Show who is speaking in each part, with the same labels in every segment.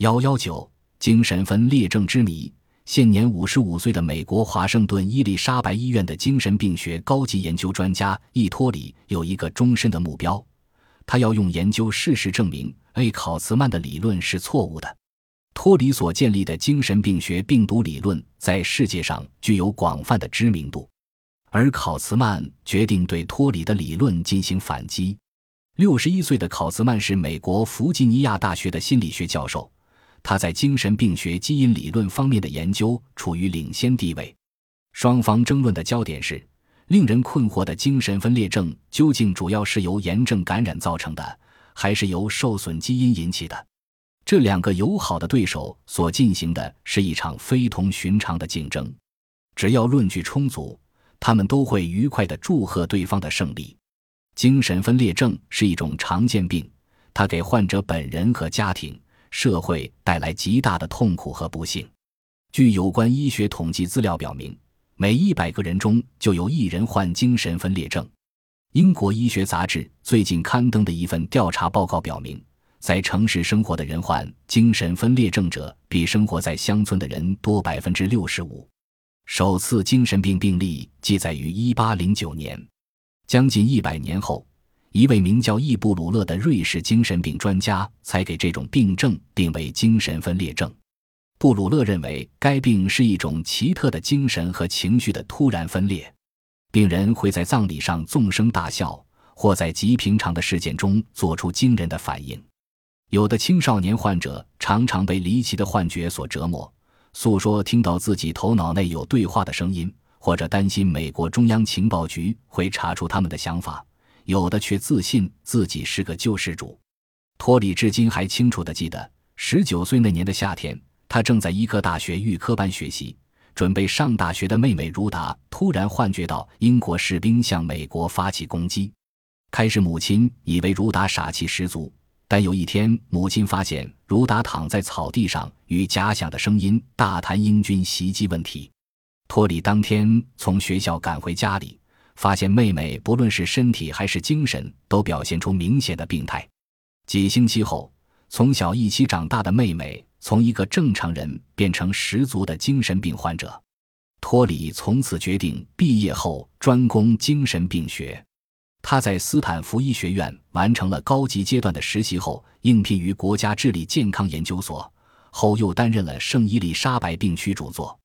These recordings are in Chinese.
Speaker 1: 幺幺九精神分裂症之谜。现年五十五岁的美国华盛顿伊丽莎白医院的精神病学高级研究专家易托里有一个终身的目标，他要用研究事实证明 A 考茨曼的理论是错误的。托里所建立的精神病学病毒理论在世界上具有广泛的知名度，而考茨曼决定对托里的理论进行反击。六十一岁的考茨曼是美国弗吉尼亚大学的心理学教授。他在精神病学基因理论方面的研究处于领先地位。双方争论的焦点是：令人困惑的精神分裂症究竟主要是由炎症感染造成的，还是由受损基因引起的？这两个友好的对手所进行的是一场非同寻常的竞争。只要论据充足，他们都会愉快地祝贺对方的胜利。精神分裂症是一种常见病，它给患者本人和家庭。社会带来极大的痛苦和不幸。据有关医学统计资料表明，每一百个人中就有一人患精神分裂症。英国医学杂志最近刊登的一份调查报告表明，在城市生活的人患精神分裂症者比生活在乡村的人多百分之六十五。首次精神病病例记载于一八零九年，将近一百年后。一位名叫易布鲁勒的瑞士精神病专家才给这种病症定为精神分裂症。布鲁勒认为，该病是一种奇特的精神和情绪的突然分裂。病人会在葬礼上纵声大笑，或在极平常的事件中做出惊人的反应。有的青少年患者常常被离奇的幻觉所折磨，诉说听到自己头脑内有对话的声音，或者担心美国中央情报局会查出他们的想法。有的却自信自己是个救世主。托里至今还清楚地记得，十九岁那年的夏天，他正在医科大学预科班学习，准备上大学的妹妹如达突然幻觉到英国士兵向美国发起攻击。开始，母亲以为如达傻气十足，但有一天，母亲发现如达躺在草地上，与假想的声音大谈英军袭击问题。托里当天从学校赶回家里。发现妹妹不论是身体还是精神都表现出明显的病态。几星期后，从小一起长大的妹妹从一个正常人变成十足的精神病患者。托里从此决定毕业后专攻精神病学。他在斯坦福医学院完成了高级阶段的实习后，应聘于国家智力健康研究所，后又担任了圣伊丽莎白病区主座。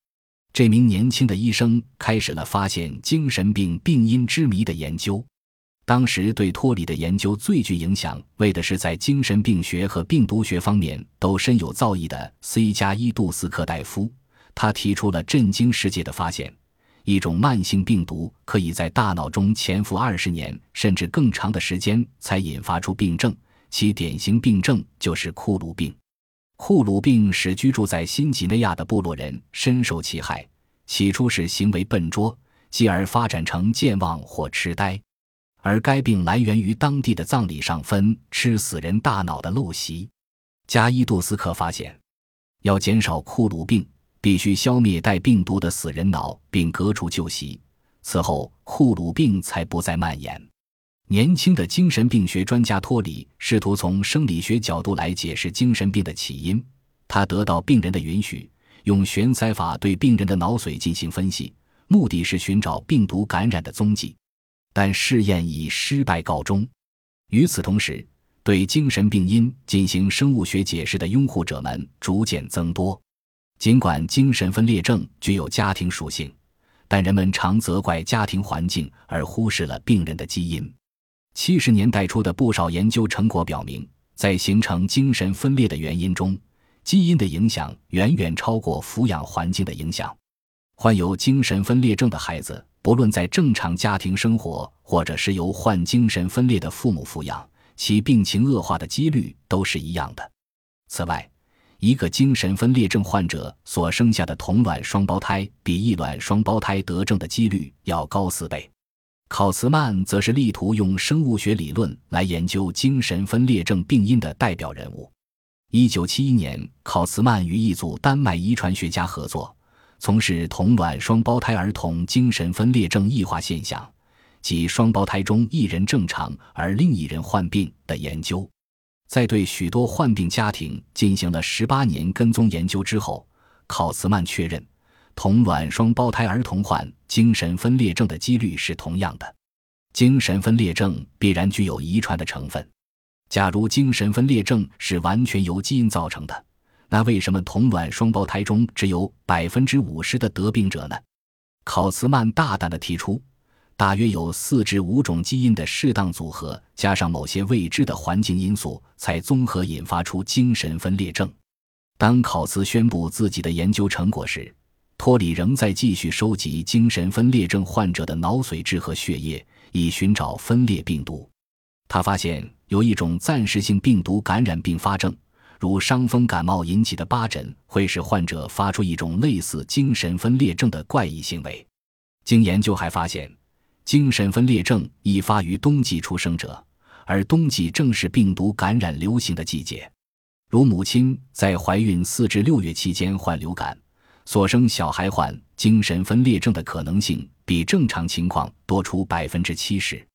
Speaker 1: 这名年轻的医生开始了发现精神病病因之谜的研究。当时对托里的研究最具影响，为的是在精神病学和病毒学方面都深有造诣的 C 加一杜斯克戴夫。他提出了震惊世界的发现：一种慢性病毒可以在大脑中潜伏二十年甚至更长的时间才引发出病症。其典型病症就是库鲁病。库鲁病使居住在新几内亚的部落人深受其害。起初是行为笨拙，继而发展成健忘或痴呆。而该病来源于当地的葬礼上分吃死人大脑的陋习。加伊杜斯克发现，要减少库鲁病，必须消灭带病毒的死人脑，并革除旧习。此后，库鲁病才不再蔓延。年轻的精神病学专家托里试图从生理学角度来解释精神病的起因。他得到病人的允许，用悬塞法对病人的脑髓进行分析，目的是寻找病毒感染的踪迹。但试验以失败告终。与此同时，对精神病因进行生物学解释的拥护者们逐渐增多。尽管精神分裂症具有家庭属性，但人们常责怪家庭环境，而忽视了病人的基因。七十年代初的不少研究成果表明，在形成精神分裂的原因中，基因的影响远远超过抚养环境的影响。患有精神分裂症的孩子，不论在正常家庭生活，或者是由患精神分裂的父母抚养，其病情恶化的几率都是一样的。此外，一个精神分裂症患者所生下的同卵双胞胎，比异卵双胞胎得症的几率要高四倍。考茨曼则是力图用生物学理论来研究精神分裂症病因的代表人物。一九七一年，考茨曼与一组丹麦遗传学家合作，从事同卵双胞胎儿童精神分裂症异化现象，即双胞胎中一人正常而另一人患病的研究。在对许多患病家庭进行了十八年跟踪研究之后，考茨曼确认，同卵双胞胎儿童患精神分裂症的几率是同样的。精神分裂症必然具有遗传的成分。假如精神分裂症是完全由基因造成的，那为什么同卵双胞胎中只有百分之五十的得病者呢？考茨曼大胆地提出。大约有四至五种基因的适当组合，加上某些未知的环境因素，才综合引发出精神分裂症。当考茨宣布自己的研究成果时，托里仍在继续收集精神分裂症患者的脑髓质和血液，以寻找分裂病毒。他发现有一种暂时性病毒感染并发症，如伤风感冒引起的疤疹，会使患者发出一种类似精神分裂症的怪异行为。经研究还发现。精神分裂症易发于冬季出生者，而冬季正是病毒感染流行的季节。如母亲在怀孕四至六月期间患流感，所生小孩患精神分裂症的可能性比正常情况多出百分之七十。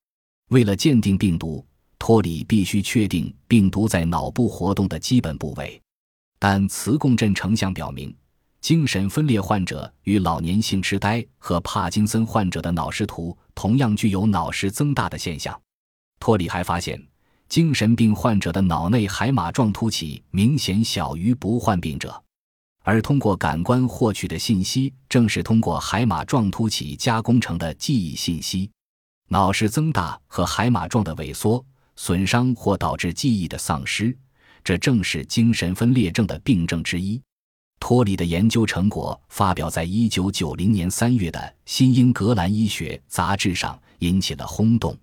Speaker 1: 为了鉴定病毒，托里必须确定病毒在脑部活动的基本部位，但磁共振成像表明。精神分裂患者与老年性痴呆和帕金森患者的脑视图同样具有脑室增大的现象。托里还发现，精神病患者的脑内海马状突起明显小于不患病者，而通过感官获取的信息正是通过海马状突起加工成的记忆信息。脑室增大和海马状的萎缩、损伤或导致记忆的丧失，这正是精神分裂症的病症之一。托里的研究成果发表在一九九零年三月的《新英格兰医学》杂志上，引起了轰动。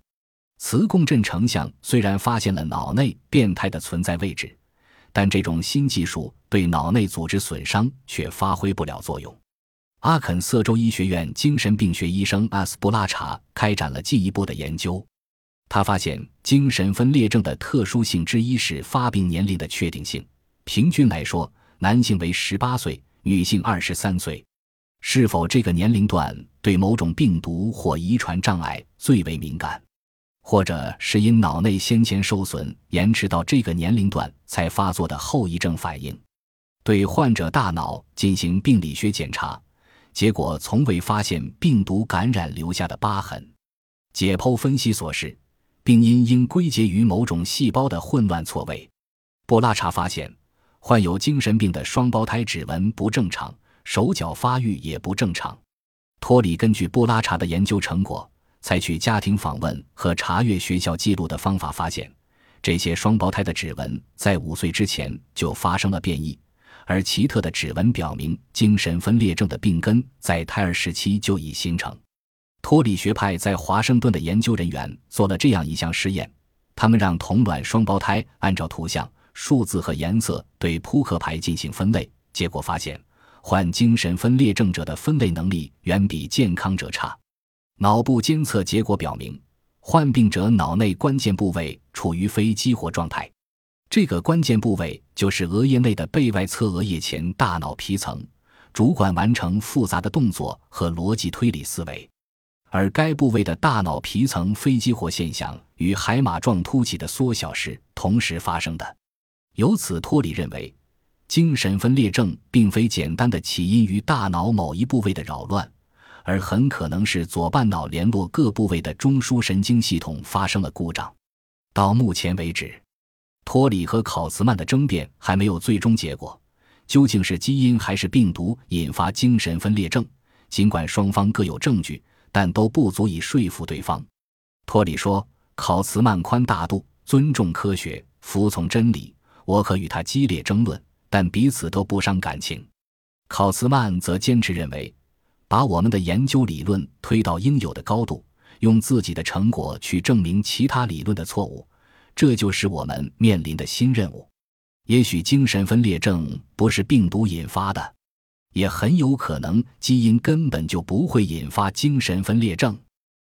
Speaker 1: 磁共振成像虽然发现了脑内变态的存在位置，但这种新技术对脑内组织损伤却发挥不了作用。阿肯色州医学院精神病学医生阿斯布拉查开展了进一步的研究，他发现精神分裂症的特殊性之一是发病年龄的确定性。平均来说。男性为十八岁，女性二十三岁。是否这个年龄段对某种病毒或遗传障碍最为敏感，或者是因脑内先前受损，延迟到这个年龄段才发作的后遗症反应？对患者大脑进行病理学检查，结果从未发现病毒感染留下的疤痕。解剖分析所示，病因应归结于某种细胞的混乱错位。布拉查发现。患有精神病的双胞胎指纹不正常，手脚发育也不正常。托里根据布拉查的研究成果，采取家庭访问和查阅学校记录的方法，发现这些双胞胎的指纹在五岁之前就发生了变异，而奇特的指纹表明精神分裂症的病根在胎儿时期就已形成。托里学派在华盛顿的研究人员做了这样一项实验，他们让同卵双胞胎按照图像。数字和颜色对扑克牌进行分类，结果发现，患精神分裂症者的分类能力远比健康者差。脑部监测结果表明，患病者脑内关键部位处于非激活状态，这个关键部位就是额叶内的背外侧额叶前大脑皮层，主管完成复杂的动作和逻辑推理思维。而该部位的大脑皮层非激活现象与海马状突起的缩小是同时发生的。由此，托里认为，精神分裂症并非简单的起因于大脑某一部位的扰乱，而很可能是左半脑联络各部位的中枢神经系统发生了故障。到目前为止，托里和考茨曼的争辩还没有最终结果，究竟是基因还是病毒引发精神分裂症？尽管双方各有证据，但都不足以说服对方。托里说：“考茨曼宽大度，尊重科学，服从真理。”我可与他激烈争论，但彼此都不伤感情。考茨曼则坚持认为，把我们的研究理论推到应有的高度，用自己的成果去证明其他理论的错误，这就是我们面临的新任务。也许精神分裂症不是病毒引发的，也很有可能基因根本就不会引发精神分裂症。